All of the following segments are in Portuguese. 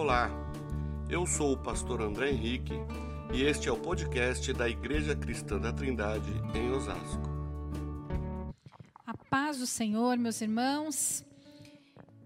Olá, eu sou o pastor André Henrique e este é o podcast da Igreja Cristã da Trindade em Osasco. A paz do Senhor, meus irmãos,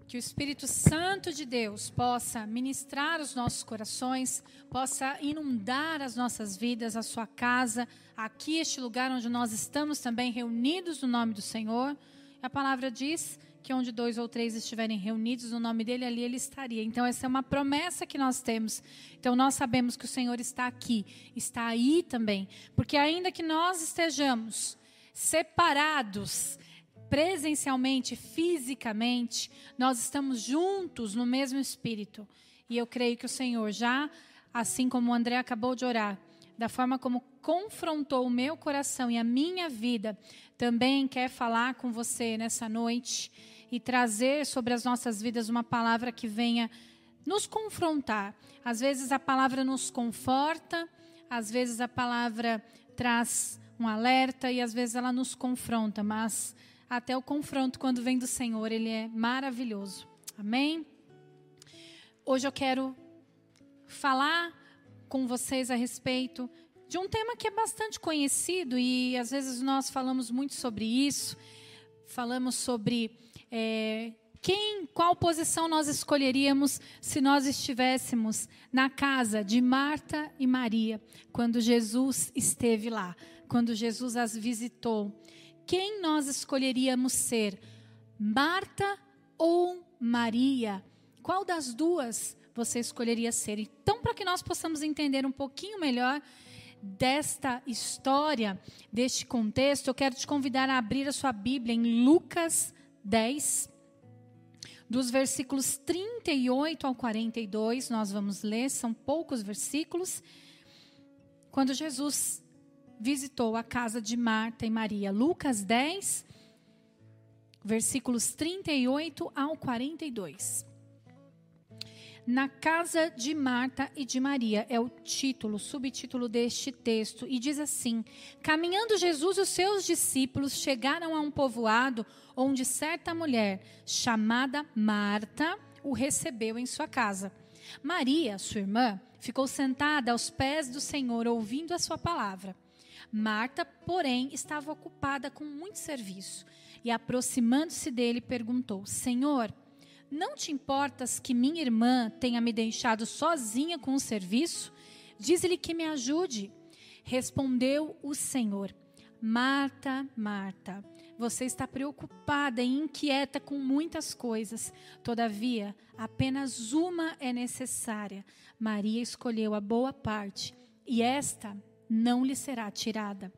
que o Espírito Santo de Deus possa ministrar os nossos corações, possa inundar as nossas vidas, a sua casa, aqui, este lugar onde nós estamos também reunidos no nome do Senhor. A palavra diz que onde dois ou três estiverem reunidos no nome dele, ali ele estaria. Então, essa é uma promessa que nós temos. Então, nós sabemos que o Senhor está aqui, está aí também. Porque, ainda que nós estejamos separados, presencialmente, fisicamente, nós estamos juntos no mesmo espírito. E eu creio que o Senhor já, assim como o André acabou de orar, da forma como confrontou o meu coração e a minha vida, também quer falar com você nessa noite e trazer sobre as nossas vidas uma palavra que venha nos confrontar. Às vezes a palavra nos conforta, às vezes a palavra traz um alerta e às vezes ela nos confronta, mas até o confronto quando vem do Senhor, ele é maravilhoso. Amém? Hoje eu quero falar com vocês a respeito de um tema que é bastante conhecido e às vezes nós falamos muito sobre isso. Falamos sobre é, quem, qual posição nós escolheríamos se nós estivéssemos na casa de Marta e Maria, quando Jesus esteve lá, quando Jesus as visitou? Quem nós escolheríamos ser? Marta ou Maria? Qual das duas você escolheria ser? Então, para que nós possamos entender um pouquinho melhor desta história, deste contexto, eu quero te convidar a abrir a sua Bíblia em Lucas 10, dos versículos 38 ao 42, nós vamos ler, são poucos versículos. Quando Jesus visitou a casa de Marta e Maria, Lucas 10, versículos 38 ao 42. Na casa de Marta e de Maria é o título, subtítulo deste texto, e diz assim: Caminhando Jesus e os seus discípulos chegaram a um povoado onde certa mulher, chamada Marta, o recebeu em sua casa. Maria, sua irmã, ficou sentada aos pés do Senhor, ouvindo a sua palavra. Marta, porém, estava ocupada com muito serviço e, aproximando-se dele, perguntou: Senhor, não te importas que minha irmã tenha me deixado sozinha com o serviço? Diz-lhe que me ajude. Respondeu o Senhor: Marta, Marta, você está preocupada e inquieta com muitas coisas. Todavia, apenas uma é necessária. Maria escolheu a boa parte, e esta não lhe será tirada.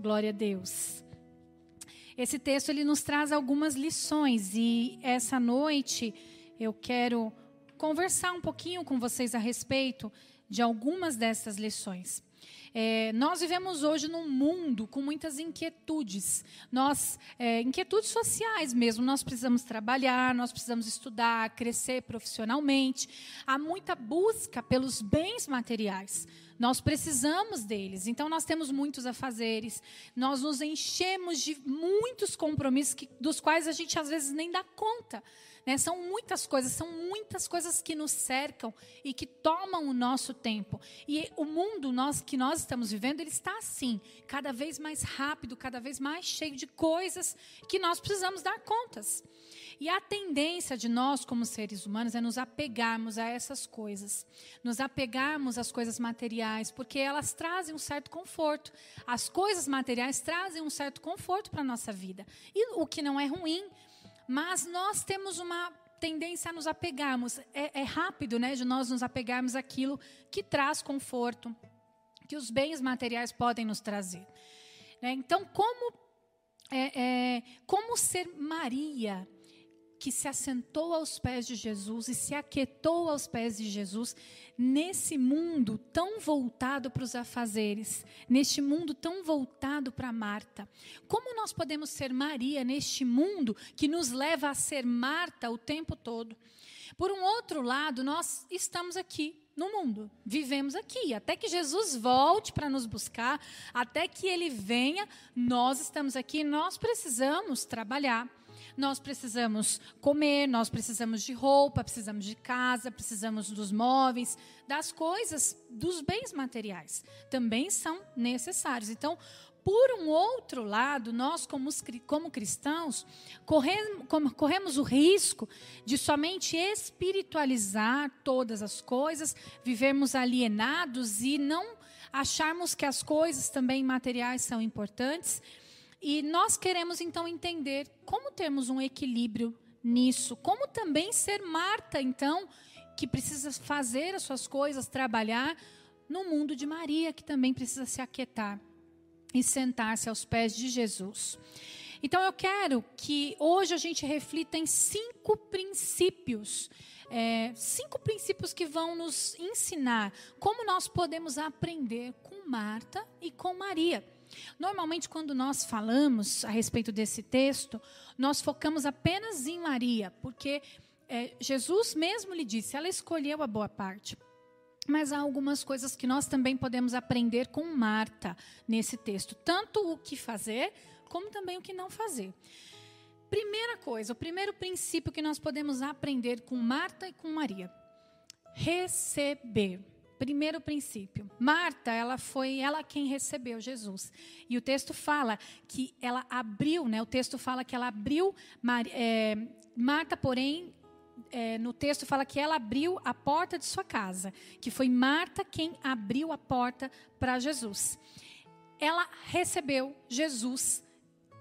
Glória a Deus. Esse texto ele nos traz algumas lições e essa noite eu quero conversar um pouquinho com vocês a respeito de algumas dessas lições. É, nós vivemos hoje num mundo com muitas inquietudes, nós é, inquietudes sociais mesmo. Nós precisamos trabalhar, nós precisamos estudar, crescer profissionalmente. Há muita busca pelos bens materiais. Nós precisamos deles, então nós temos muitos afazeres, nós nos enchemos de muitos compromissos que, dos quais a gente às vezes nem dá conta. Né? São muitas coisas, são muitas coisas que nos cercam e que tomam o nosso tempo. E o mundo nós, que nós estamos vivendo, ele está assim, cada vez mais rápido, cada vez mais cheio de coisas que nós precisamos dar contas. E a tendência de nós, como seres humanos, é nos apegarmos a essas coisas, nos apegarmos às coisas materiais, porque elas trazem um certo conforto. As coisas materiais trazem um certo conforto para a nossa vida. E o que não é ruim, mas nós temos uma tendência a nos apegarmos. É, é rápido, né, de nós nos apegarmos àquilo que traz conforto, que os bens materiais podem nos trazer. Né? Então, como é, é, como ser Maria que se assentou aos pés de Jesus e se aquietou aos pés de Jesus nesse mundo tão voltado para os afazeres, neste mundo tão voltado para Marta. Como nós podemos ser Maria neste mundo que nos leva a ser Marta o tempo todo? Por um outro lado, nós estamos aqui no mundo, vivemos aqui, até que Jesus volte para nos buscar, até que ele venha, nós estamos aqui, nós precisamos trabalhar. Nós precisamos comer, nós precisamos de roupa, precisamos de casa, precisamos dos móveis, das coisas, dos bens materiais. Também são necessários. Então, por um outro lado, nós, como, como cristãos, corremos, corremos o risco de somente espiritualizar todas as coisas, vivermos alienados e não acharmos que as coisas também materiais são importantes. E nós queremos então entender como termos um equilíbrio nisso, como também ser Marta, então, que precisa fazer as suas coisas, trabalhar no mundo de Maria, que também precisa se aquietar e sentar-se aos pés de Jesus. Então eu quero que hoje a gente reflita em cinco princípios. É, cinco princípios que vão nos ensinar como nós podemos aprender com Marta e com Maria. Normalmente, quando nós falamos a respeito desse texto, nós focamos apenas em Maria, porque é, Jesus mesmo lhe disse, ela escolheu a boa parte. Mas há algumas coisas que nós também podemos aprender com Marta nesse texto, tanto o que fazer, como também o que não fazer. Primeira coisa, o primeiro princípio que nós podemos aprender com Marta e com Maria: receber. Primeiro princípio. Marta, ela foi ela quem recebeu Jesus. E o texto fala que ela abriu, né? O texto fala que ela abriu. É, Marta, porém, é, no texto fala que ela abriu a porta de sua casa, que foi Marta quem abriu a porta para Jesus. Ela recebeu Jesus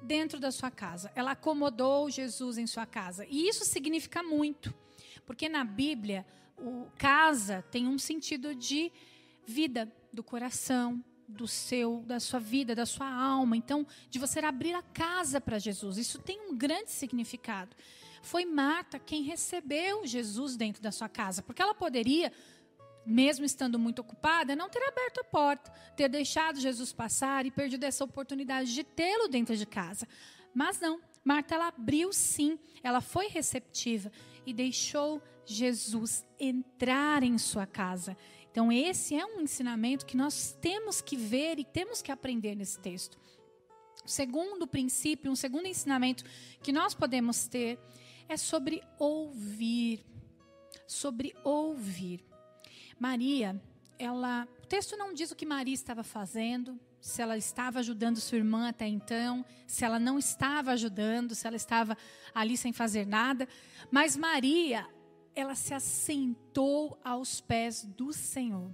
dentro da sua casa. Ela acomodou Jesus em sua casa. E isso significa muito, porque na Bíblia, o casa tem um sentido de vida do coração, do seu, da sua vida, da sua alma. Então, de você abrir a casa para Jesus. Isso tem um grande significado foi Marta quem recebeu Jesus dentro da sua casa, porque ela poderia, mesmo estando muito ocupada, não ter aberto a porta, ter deixado Jesus passar e perdido essa oportunidade de tê-lo dentro de casa. Mas não, Marta ela abriu sim, ela foi receptiva e deixou Jesus entrar em sua casa. Então, esse é um ensinamento que nós temos que ver e temos que aprender nesse texto. O segundo princípio, um segundo ensinamento que nós podemos ter é sobre ouvir. Sobre ouvir. Maria, ela. O texto não diz o que Maria estava fazendo, se ela estava ajudando sua irmã até então, se ela não estava ajudando, se ela estava ali sem fazer nada. Mas Maria, ela se assentou aos pés do Senhor.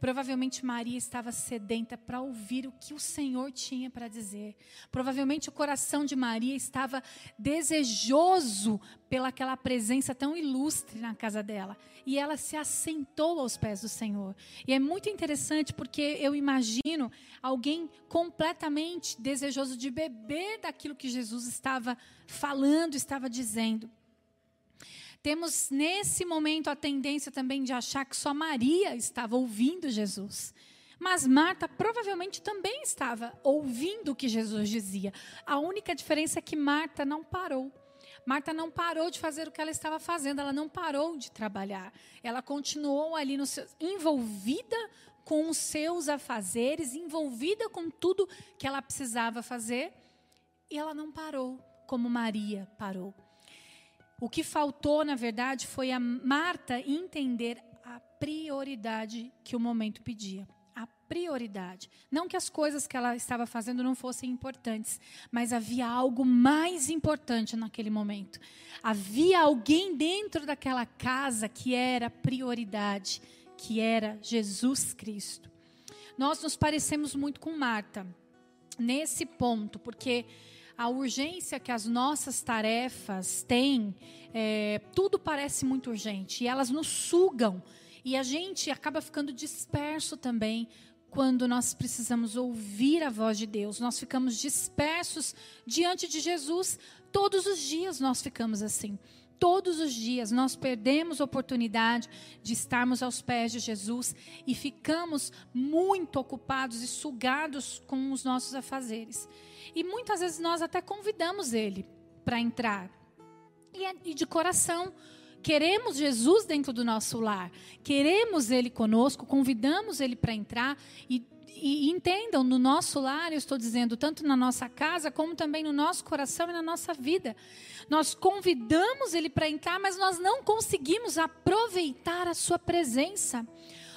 Provavelmente Maria estava sedenta para ouvir o que o Senhor tinha para dizer. Provavelmente o coração de Maria estava desejoso pelaquela presença tão ilustre na casa dela. E ela se assentou aos pés do Senhor. E é muito interessante porque eu imagino alguém completamente desejoso de beber daquilo que Jesus estava falando, estava dizendo. Temos nesse momento a tendência também de achar que só Maria estava ouvindo Jesus. Mas Marta provavelmente também estava ouvindo o que Jesus dizia. A única diferença é que Marta não parou. Marta não parou de fazer o que ela estava fazendo, ela não parou de trabalhar. Ela continuou ali no seu, envolvida com os seus afazeres, envolvida com tudo que ela precisava fazer, e ela não parou como Maria parou. O que faltou, na verdade, foi a Marta entender a prioridade que o momento pedia. A prioridade. Não que as coisas que ela estava fazendo não fossem importantes, mas havia algo mais importante naquele momento. Havia alguém dentro daquela casa que era prioridade, que era Jesus Cristo. Nós nos parecemos muito com Marta nesse ponto, porque a urgência que as nossas tarefas têm, é, tudo parece muito urgente e elas nos sugam. E a gente acaba ficando disperso também quando nós precisamos ouvir a voz de Deus. Nós ficamos dispersos diante de Jesus. Todos os dias nós ficamos assim. Todos os dias nós perdemos oportunidade de estarmos aos pés de Jesus e ficamos muito ocupados e sugados com os nossos afazeres. E muitas vezes nós até convidamos ele para entrar. É, e de coração, queremos Jesus dentro do nosso lar, queremos Ele conosco, convidamos Ele para entrar e, e entendam, no nosso lar, eu estou dizendo, tanto na nossa casa, como também no nosso coração e na nossa vida. Nós convidamos Ele para entrar, mas nós não conseguimos aproveitar a Sua presença.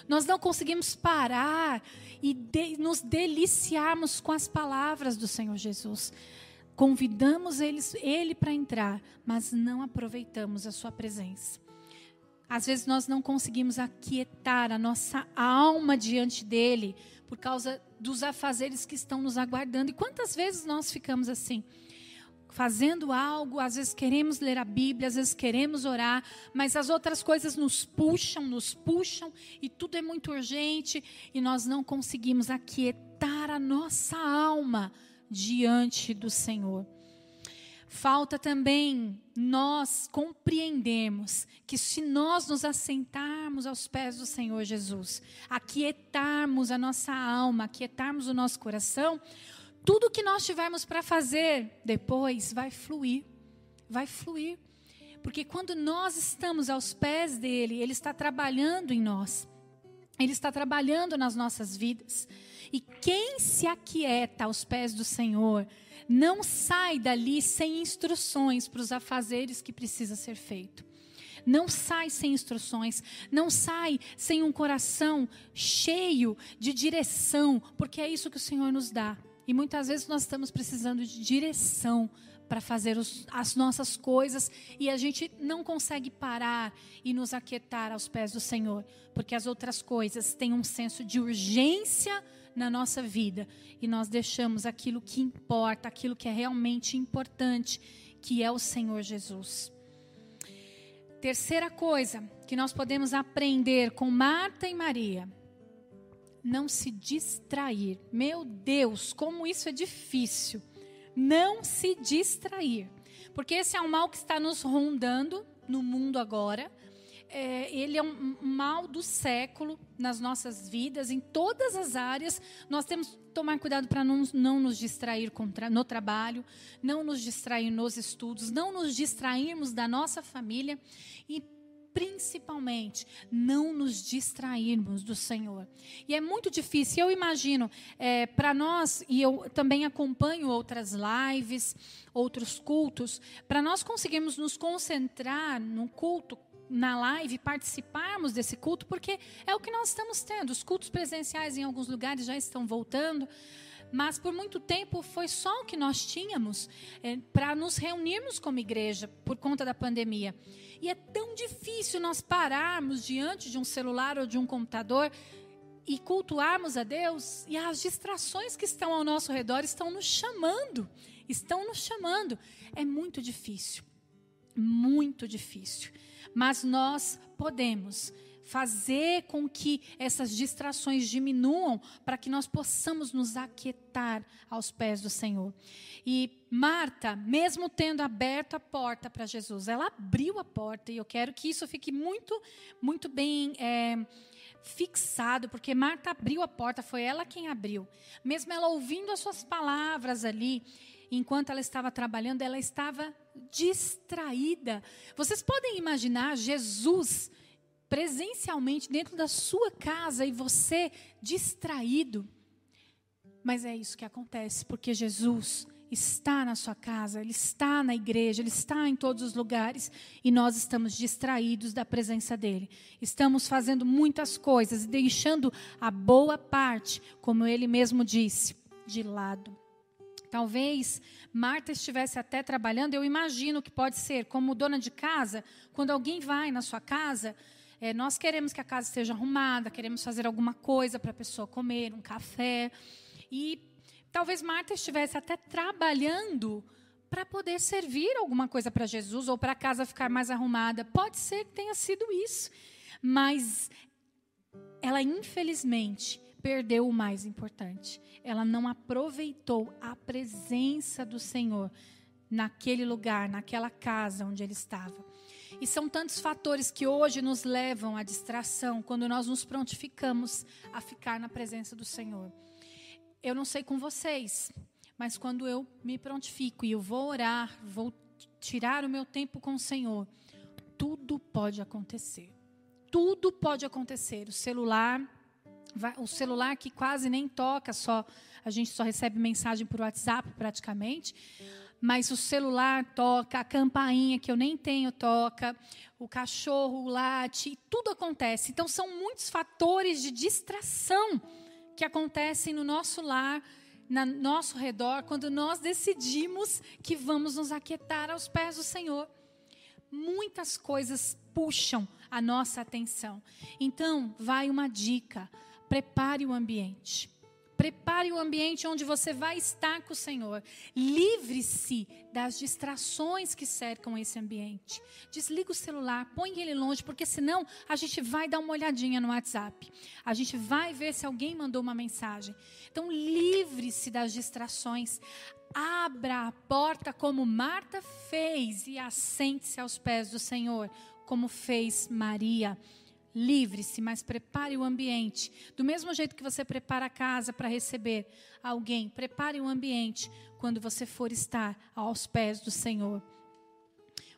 Nós não conseguimos parar e de, nos deliciarmos com as palavras do Senhor Jesus. Convidamos eles, Ele para entrar, mas não aproveitamos a Sua presença. Às vezes nós não conseguimos aquietar a nossa alma diante dele por causa dos afazeres que estão nos aguardando. E quantas vezes nós ficamos assim? Fazendo algo, às vezes queremos ler a Bíblia, às vezes queremos orar, mas as outras coisas nos puxam, nos puxam, e tudo é muito urgente, e nós não conseguimos aquietar a nossa alma diante do Senhor. Falta também nós compreendermos que se nós nos assentarmos aos pés do Senhor Jesus, aquietarmos a nossa alma, aquietarmos o nosso coração, tudo que nós tivermos para fazer depois vai fluir, vai fluir. Porque quando nós estamos aos pés dele, ele está trabalhando em nós. Ele está trabalhando nas nossas vidas. E quem se aquieta aos pés do Senhor, não sai dali sem instruções para os afazeres que precisa ser feito. Não sai sem instruções, não sai sem um coração cheio de direção, porque é isso que o Senhor nos dá. E muitas vezes nós estamos precisando de direção para fazer os, as nossas coisas e a gente não consegue parar e nos aquietar aos pés do Senhor, porque as outras coisas têm um senso de urgência na nossa vida e nós deixamos aquilo que importa, aquilo que é realmente importante, que é o Senhor Jesus. Terceira coisa que nós podemos aprender com Marta e Maria: não se distrair. Meu Deus, como isso é difícil. Não se distrair. Porque esse é um mal que está nos rondando no mundo agora é, ele é um, mal do século nas nossas vidas, em todas as áreas. Nós temos que tomar cuidado para não, não nos distrair no trabalho, não nos distrair nos estudos, não nos distrairmos da nossa família e principalmente não nos distrairmos do Senhor. E é muito difícil. Eu imagino é, para nós e eu também acompanho outras lives, outros cultos, para nós conseguirmos nos concentrar no culto na live participarmos desse culto, porque é o que nós estamos tendo. Os cultos presenciais em alguns lugares já estão voltando, mas por muito tempo foi só o que nós tínhamos é, para nos reunirmos como igreja por conta da pandemia. E é tão difícil nós pararmos diante de um celular ou de um computador e cultuarmos a Deus, e as distrações que estão ao nosso redor estão nos chamando, estão nos chamando. É muito difícil, muito difícil mas nós podemos fazer com que essas distrações diminuam para que nós possamos nos aquietar aos pés do Senhor. E Marta, mesmo tendo aberto a porta para Jesus, ela abriu a porta e eu quero que isso fique muito, muito bem é, fixado, porque Marta abriu a porta, foi ela quem abriu. Mesmo ela ouvindo as suas palavras ali, enquanto ela estava trabalhando, ela estava distraída. Vocês podem imaginar Jesus presencialmente dentro da sua casa e você distraído? Mas é isso que acontece, porque Jesus está na sua casa, Ele está na igreja, Ele está em todos os lugares e nós estamos distraídos da presença dEle. Estamos fazendo muitas coisas e deixando a boa parte, como Ele mesmo disse, de lado. Talvez Marta estivesse até trabalhando, eu imagino que pode ser como dona de casa, quando alguém vai na sua casa, é, nós queremos que a casa esteja arrumada, queremos fazer alguma coisa para a pessoa comer, um café. E talvez Marta estivesse até trabalhando para poder servir alguma coisa para Jesus ou para a casa ficar mais arrumada. Pode ser que tenha sido isso, mas ela infelizmente perdeu o mais importante. Ela não aproveitou a presença do Senhor naquele lugar, naquela casa onde ele estava. E são tantos fatores que hoje nos levam à distração quando nós nos prontificamos a ficar na presença do Senhor. Eu não sei com vocês, mas quando eu me prontifico e eu vou orar, vou tirar o meu tempo com o Senhor, tudo pode acontecer. Tudo pode acontecer. O celular o celular que quase nem toca, só a gente só recebe mensagem por WhatsApp praticamente. Mas o celular toca, a campainha que eu nem tenho toca, o cachorro late, tudo acontece. Então são muitos fatores de distração que acontecem no nosso lar, no nosso redor, quando nós decidimos que vamos nos aquietar aos pés do Senhor. Muitas coisas puxam a nossa atenção. Então, vai uma dica: prepare o ambiente. Prepare o ambiente onde você vai estar com o Senhor. Livre-se das distrações que cercam esse ambiente. Desliga o celular, põe ele longe, porque senão a gente vai dar uma olhadinha no WhatsApp. A gente vai ver se alguém mandou uma mensagem. Então, livre-se das distrações. Abra a porta como Marta fez e assente-se aos pés do Senhor, como fez Maria. Livre-se, mas prepare o ambiente. Do mesmo jeito que você prepara a casa para receber alguém, prepare o ambiente quando você for estar aos pés do Senhor.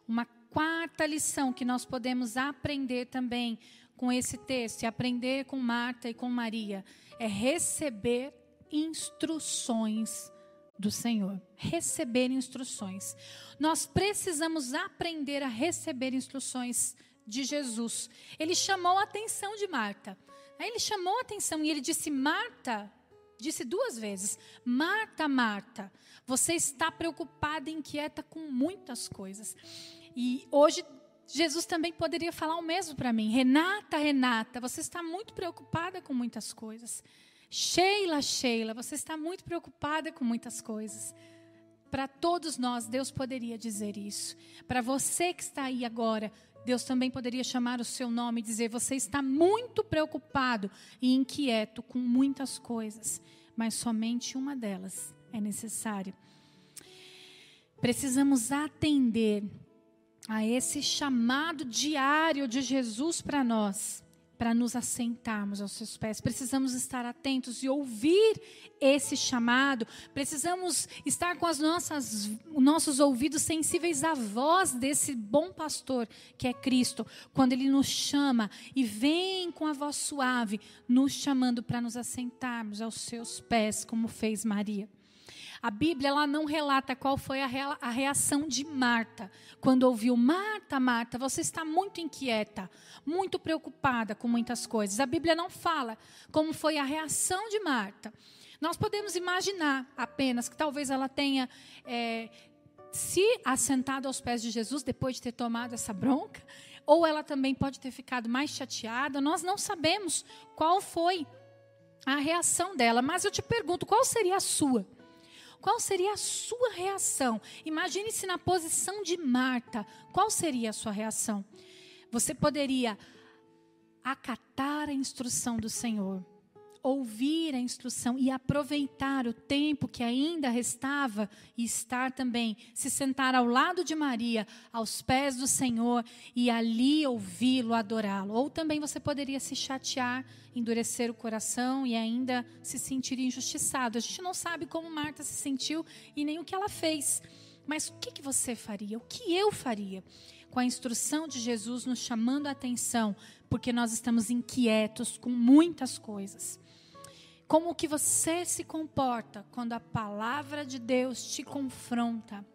Uma quarta lição que nós podemos aprender também com esse texto e aprender com Marta e com Maria é receber instruções do Senhor. Receber instruções. Nós precisamos aprender a receber instruções de Jesus. Ele chamou a atenção de Marta. Ele chamou a atenção e ele disse: Marta, disse duas vezes: Marta, Marta, você está preocupada e inquieta com muitas coisas. E hoje Jesus também poderia falar o mesmo para mim: Renata, Renata, você está muito preocupada com muitas coisas. Sheila, Sheila, você está muito preocupada com muitas coisas. Para todos nós, Deus poderia dizer isso. Para você que está aí agora, Deus também poderia chamar o seu nome e dizer: Você está muito preocupado e inquieto com muitas coisas, mas somente uma delas é necessária. Precisamos atender a esse chamado diário de Jesus para nós para nos assentarmos aos seus pés. Precisamos estar atentos e ouvir esse chamado. Precisamos estar com as nossas, nossos ouvidos sensíveis à voz desse bom pastor que é Cristo, quando ele nos chama e vem com a voz suave, nos chamando para nos assentarmos aos seus pés, como fez Maria. A Bíblia ela não relata qual foi a reação de Marta quando ouviu: Marta, Marta, você está muito inquieta, muito preocupada com muitas coisas. A Bíblia não fala como foi a reação de Marta. Nós podemos imaginar apenas que talvez ela tenha é, se assentado aos pés de Jesus depois de ter tomado essa bronca, ou ela também pode ter ficado mais chateada. Nós não sabemos qual foi a reação dela, mas eu te pergunto: qual seria a sua? Qual seria a sua reação? Imagine-se na posição de Marta. Qual seria a sua reação? Você poderia acatar a instrução do Senhor ouvir a instrução e aproveitar o tempo que ainda restava e estar também, se sentar ao lado de Maria, aos pés do Senhor e ali ouvi-lo, adorá-lo. Ou também você poderia se chatear, endurecer o coração e ainda se sentir injustiçado. A gente não sabe como Marta se sentiu e nem o que ela fez. Mas o que, você faria? O que eu faria? Com a instrução de Jesus nos chamando a atenção, porque nós estamos inquietos com muitas coisas. Como que você se comporta quando a palavra de Deus te confronta?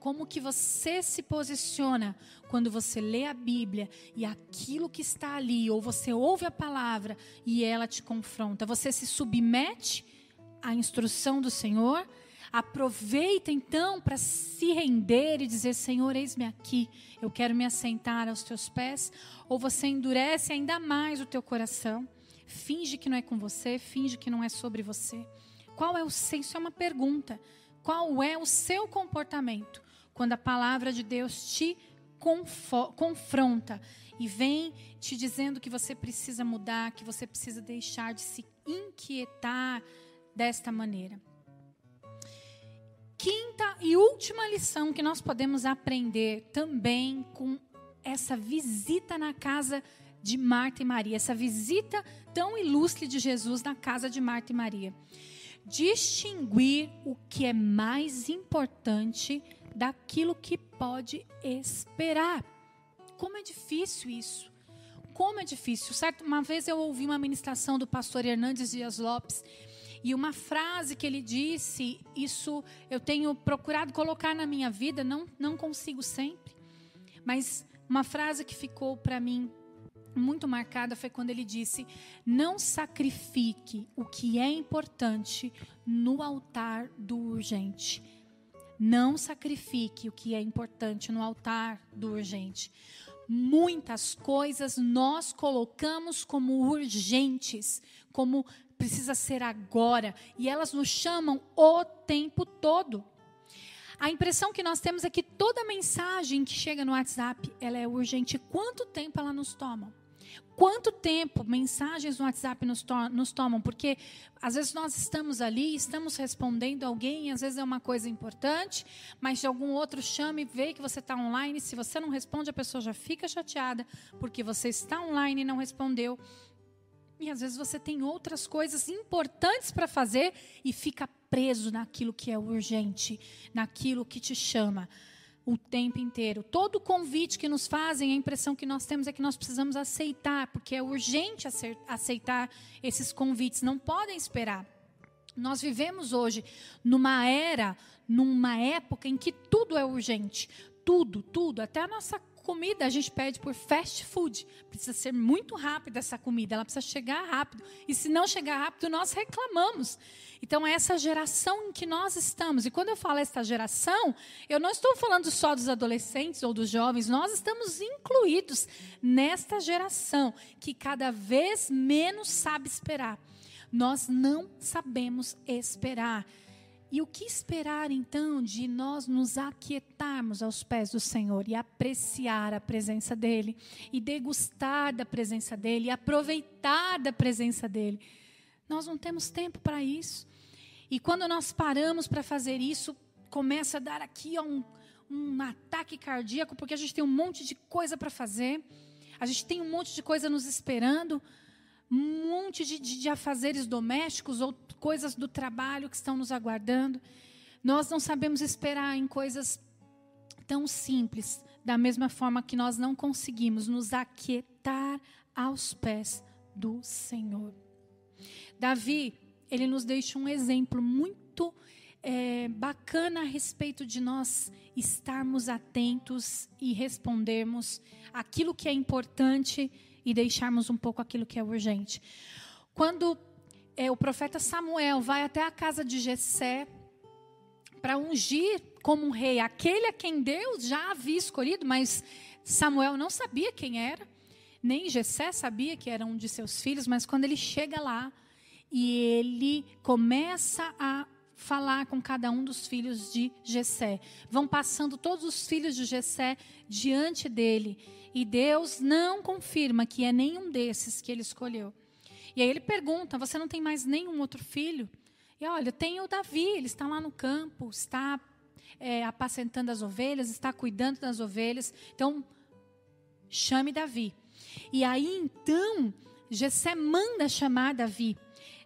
Como que você se posiciona quando você lê a Bíblia e aquilo que está ali, ou você ouve a palavra e ela te confronta? Você se submete à instrução do Senhor? Aproveita então para se render e dizer: Senhor, eis-me aqui, eu quero me assentar aos teus pés. Ou você endurece ainda mais o teu coração finge que não é com você, finge que não é sobre você. Qual é o seu? Isso é uma pergunta. Qual é o seu comportamento quando a palavra de Deus te confronta e vem te dizendo que você precisa mudar, que você precisa deixar de se inquietar desta maneira? Quinta e última lição que nós podemos aprender também com essa visita na casa de Marta e Maria, essa visita tão ilustre de Jesus na casa de Marta e Maria. Distinguir o que é mais importante daquilo que pode esperar. Como é difícil isso. como é difícil. Certo? Uma vez eu ouvi uma ministração do pastor Hernandes Dias Lopes e uma frase que ele disse, isso eu tenho procurado colocar na minha vida, não, não consigo sempre, mas uma frase que ficou para mim muito marcada foi quando ele disse: Não sacrifique o que é importante no altar do urgente. Não sacrifique o que é importante no altar do urgente. Muitas coisas nós colocamos como urgentes, como precisa ser agora, e elas nos chamam o tempo todo. A impressão que nós temos é que toda mensagem que chega no WhatsApp, ela é urgente. Quanto tempo ela nos toma? Quanto tempo mensagens no WhatsApp nos, to nos tomam? Porque às vezes nós estamos ali, estamos respondendo alguém, às vezes é uma coisa importante, mas de algum outro chama e vê que você está online. Se você não responde, a pessoa já fica chateada porque você está online e não respondeu. E às vezes você tem outras coisas importantes para fazer e fica preso naquilo que é urgente, naquilo que te chama o tempo inteiro. Todo convite que nos fazem, a impressão que nós temos é que nós precisamos aceitar, porque é urgente aceitar esses convites, não podem esperar. Nós vivemos hoje numa era, numa época em que tudo é urgente. Tudo, tudo, até a nossa comida a gente pede por fast food. Precisa ser muito rápida essa comida, ela precisa chegar rápido. E se não chegar rápido, nós reclamamos. Então, é essa geração em que nós estamos. E quando eu falo essa geração, eu não estou falando só dos adolescentes ou dos jovens, nós estamos incluídos nesta geração que cada vez menos sabe esperar. Nós não sabemos esperar. E o que esperar então de nós nos aquietarmos aos pés do Senhor e apreciar a presença dEle, e degustar da presença dEle, e aproveitar da presença dEle? Nós não temos tempo para isso. E quando nós paramos para fazer isso, começa a dar aqui ó, um, um ataque cardíaco, porque a gente tem um monte de coisa para fazer, a gente tem um monte de coisa nos esperando, um monte de, de, de afazeres domésticos ou coisas do trabalho que estão nos aguardando. Nós não sabemos esperar em coisas tão simples, da mesma forma que nós não conseguimos nos aquietar aos pés do Senhor. Davi, ele nos deixa um exemplo muito é, bacana a respeito de nós estarmos atentos e respondermos aquilo que é importante e deixarmos um pouco aquilo que é urgente. Quando é, o profeta Samuel vai até a casa de Jessé para ungir como um rei aquele a quem Deus já havia escolhido, mas Samuel não sabia quem era, nem Jessé sabia que era um de seus filhos, mas quando ele chega lá e ele começa a falar com cada um dos filhos de Jessé. Vão passando todos os filhos de Jessé diante dele, e Deus não confirma que é nenhum desses que ele escolheu. E aí ele pergunta: Você não tem mais nenhum outro filho? E olha, tem o Davi, ele está lá no campo, está é, apacentando as ovelhas, está cuidando das ovelhas. Então, chame Davi. E aí então, Jessé manda chamar Davi.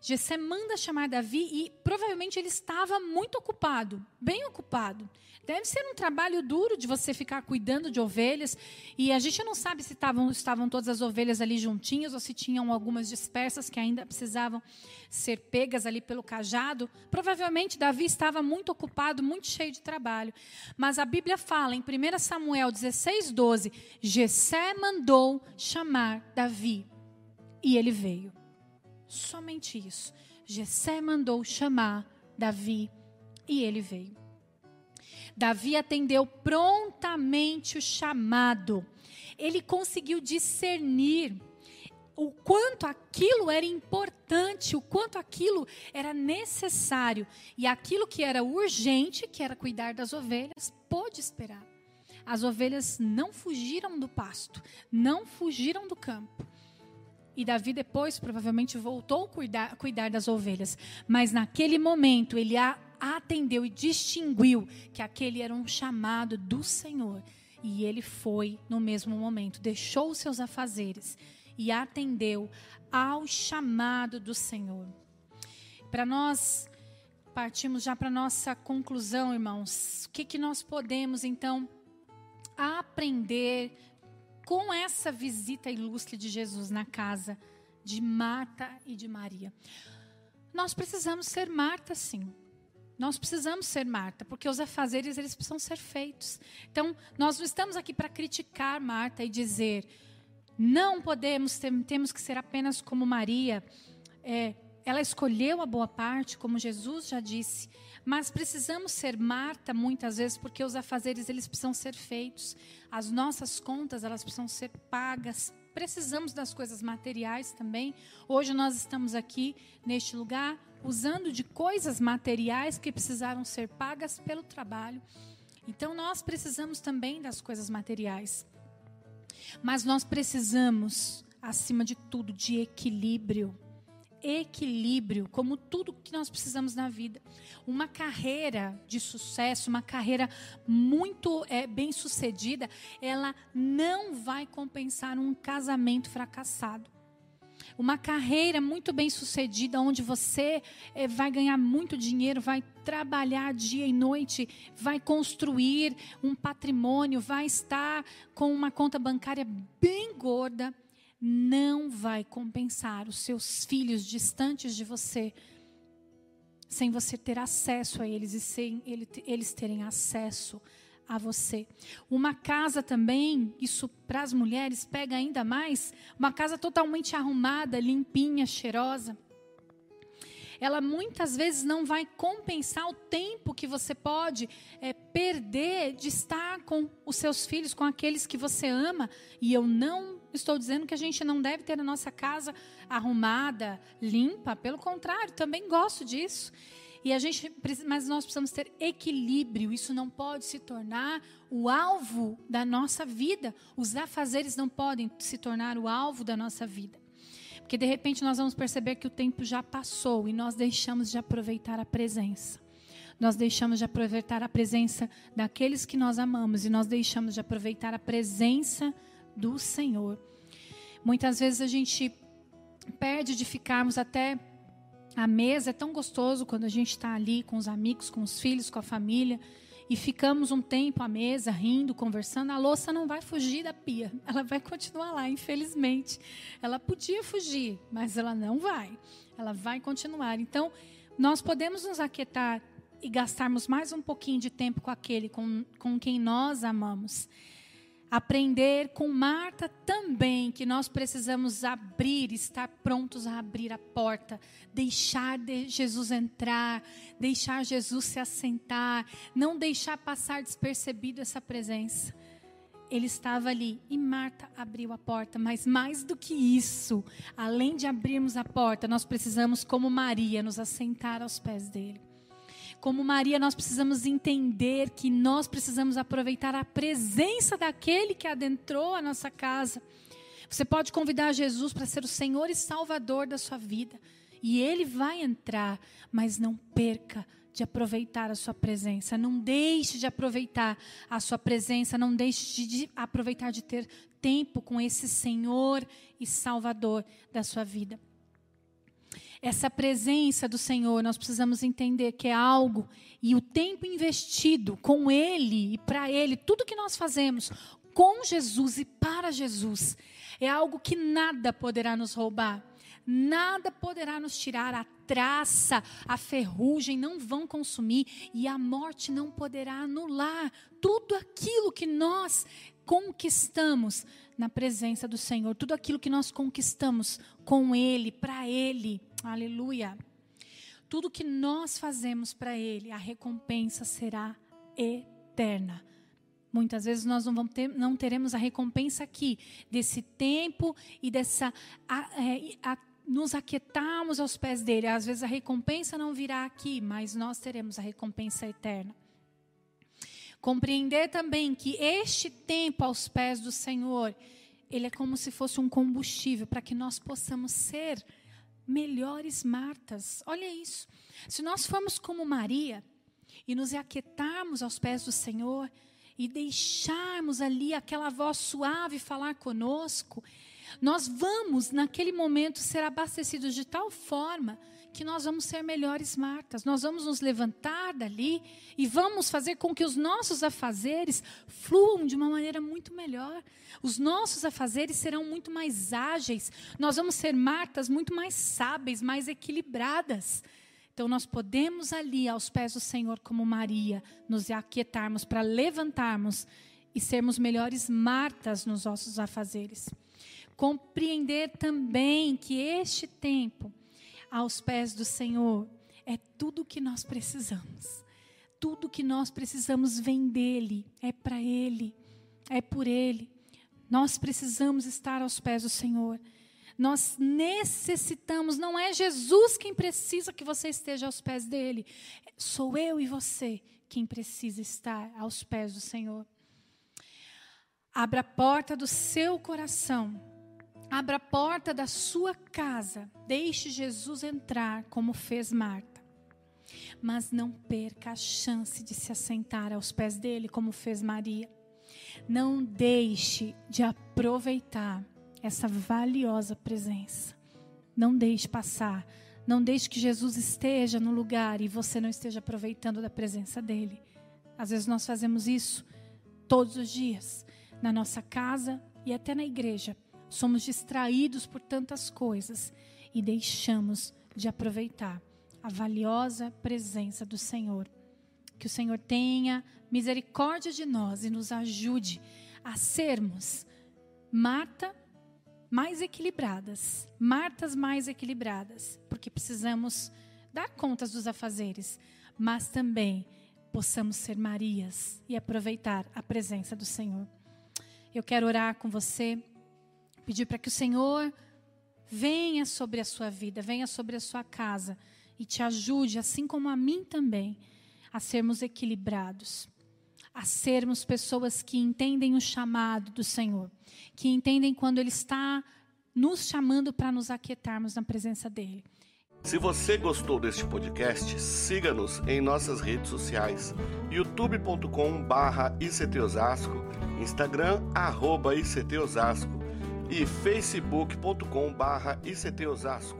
Jessé manda chamar Davi e provavelmente ele estava muito ocupado, bem ocupado. Deve ser um trabalho duro de você ficar cuidando de ovelhas. E a gente não sabe se estavam, todas as ovelhas ali juntinhas ou se tinham algumas dispersas que ainda precisavam ser pegas ali pelo cajado. Provavelmente Davi estava muito ocupado, muito cheio de trabalho. Mas a Bíblia fala em 1 Samuel 16, 12: Jessé mandou chamar Davi e ele veio. Somente isso. Jessé mandou chamar Davi e ele veio. Davi atendeu prontamente o chamado. Ele conseguiu discernir o quanto aquilo era importante, o quanto aquilo era necessário. E aquilo que era urgente, que era cuidar das ovelhas, pôde esperar. As ovelhas não fugiram do pasto, não fugiram do campo. E Davi depois provavelmente voltou a cuidar, cuidar das ovelhas. Mas naquele momento ele a atendeu e distinguiu que aquele era um chamado do Senhor. E ele foi no mesmo momento, deixou os seus afazeres e atendeu ao chamado do Senhor. Para nós partimos já para nossa conclusão, irmãos. O que, que nós podemos então aprender com essa visita ilustre de Jesus na casa de Marta e de Maria. Nós precisamos ser Marta, sim. Nós precisamos ser Marta, porque os afazeres eles precisam ser feitos. Então, nós não estamos aqui para criticar Marta e dizer não podemos, temos que ser apenas como Maria. É, ela escolheu a boa parte, como Jesus já disse. Mas precisamos ser Marta muitas vezes, porque os afazeres eles precisam ser feitos. As nossas contas elas precisam ser pagas. Precisamos das coisas materiais também. Hoje nós estamos aqui neste lugar usando de coisas materiais que precisaram ser pagas pelo trabalho. Então nós precisamos também das coisas materiais. Mas nós precisamos, acima de tudo, de equilíbrio. Equilíbrio, como tudo que nós precisamos na vida. Uma carreira de sucesso, uma carreira muito é, bem sucedida, ela não vai compensar um casamento fracassado uma carreira muito bem sucedida, onde você é, vai ganhar muito dinheiro, vai trabalhar dia e noite, vai construir um patrimônio, vai estar com uma conta bancária bem gorda, não vai compensar os seus filhos distantes de você, sem você ter acesso a eles e sem eles terem acesso a você. Uma casa também, isso para as mulheres pega ainda mais, uma casa totalmente arrumada, limpinha, cheirosa. Ela muitas vezes não vai compensar o tempo que você pode é, perder de estar com os seus filhos, com aqueles que você ama. E eu não estou dizendo que a gente não deve ter a nossa casa arrumada, limpa. Pelo contrário, também gosto disso. E a gente, mas nós precisamos ter equilíbrio. Isso não pode se tornar o alvo da nossa vida. Os afazeres não podem se tornar o alvo da nossa vida. Porque de repente nós vamos perceber que o tempo já passou e nós deixamos de aproveitar a presença. Nós deixamos de aproveitar a presença daqueles que nós amamos e nós deixamos de aproveitar a presença do Senhor. Muitas vezes a gente perde de ficarmos até a mesa é tão gostoso quando a gente está ali com os amigos, com os filhos, com a família e ficamos um tempo à mesa rindo, conversando. A louça não vai fugir da pia, ela vai continuar lá, infelizmente. Ela podia fugir, mas ela não vai. Ela vai continuar. Então, nós podemos nos aquietar e gastarmos mais um pouquinho de tempo com aquele com, com quem nós amamos aprender com Marta também que nós precisamos abrir, estar prontos a abrir a porta, deixar de Jesus entrar, deixar Jesus se assentar, não deixar passar despercebido essa presença. Ele estava ali e Marta abriu a porta, mas mais do que isso, além de abrirmos a porta, nós precisamos, como Maria, nos assentar aos pés dele. Como Maria, nós precisamos entender que nós precisamos aproveitar a presença daquele que adentrou a nossa casa. Você pode convidar Jesus para ser o Senhor e Salvador da sua vida, e ele vai entrar, mas não perca de aproveitar a sua presença. Não deixe de aproveitar a sua presença, não deixe de aproveitar de ter tempo com esse Senhor e Salvador da sua vida essa presença do Senhor, nós precisamos entender que é algo e o tempo investido com Ele e para Ele, tudo que nós fazemos com Jesus e para Jesus, é algo que nada poderá nos roubar. Nada poderá nos tirar, a traça, a ferrugem não vão consumir e a morte não poderá anular tudo aquilo que nós conquistamos na presença do Senhor, tudo aquilo que nós conquistamos com Ele, para Ele. Aleluia. Tudo que nós fazemos para Ele, a recompensa será eterna. Muitas vezes nós não, vamos ter, não teremos a recompensa aqui, desse tempo e dessa. A, é, a, nos aquietarmos aos pés dele. Às vezes a recompensa não virá aqui, mas nós teremos a recompensa eterna. Compreender também que este tempo aos pés do Senhor, ele é como se fosse um combustível para que nós possamos ser melhores Martas. Olha isso. Se nós formos como Maria e nos aquietarmos aos pés do Senhor e deixarmos ali aquela voz suave falar conosco, Nós vamos, naquele momento, ser abastecidos de tal forma que nós vamos ser melhores Martas. Nós vamos nos levantar dali e vamos fazer com que os nossos afazeres fluam de uma maneira muito melhor. Os nossos afazeres serão muito mais ágeis. Nós vamos ser Martas muito mais sábeis, mais equilibradas. Então, nós podemos ali, aos pés do Senhor, como Maria, nos aquietarmos para levantarmos e sermos melhores Martas nos nossos afazeres. Compreender também que este tempo aos pés do Senhor é tudo o que nós precisamos. Tudo que nós precisamos vem dele, é para ele, é por ele. Nós precisamos estar aos pés do Senhor. Nós necessitamos, não é Jesus quem precisa que você esteja aos pés dele, sou eu e você quem precisa estar aos pés do Senhor. Abra a porta do seu coração Abra a porta da sua casa, deixe Jesus entrar, como fez Marta. Mas não perca a chance de se assentar aos pés dele, como fez Maria. Não deixe de aproveitar essa valiosa presença. Não deixe passar. Não deixe que Jesus esteja no lugar e você não esteja aproveitando da presença dele. Às vezes nós fazemos isso todos os dias, na nossa casa e até na igreja somos distraídos por tantas coisas e deixamos de aproveitar a valiosa presença do Senhor. Que o Senhor tenha misericórdia de nós e nos ajude a sermos Marta mais equilibradas, Martas mais equilibradas, porque precisamos dar contas dos afazeres, mas também possamos ser Marias e aproveitar a presença do Senhor. Eu quero orar com você pedir para que o Senhor venha sobre a sua vida, venha sobre a sua casa e te ajude, assim como a mim também, a sermos equilibrados, a sermos pessoas que entendem o chamado do Senhor, que entendem quando Ele está nos chamando para nos aquietarmos na presença dEle. Se você gostou deste podcast, siga-nos em nossas redes sociais, youtube.com/ictosasco, Instagram arroba e facebook.com/ictosasco.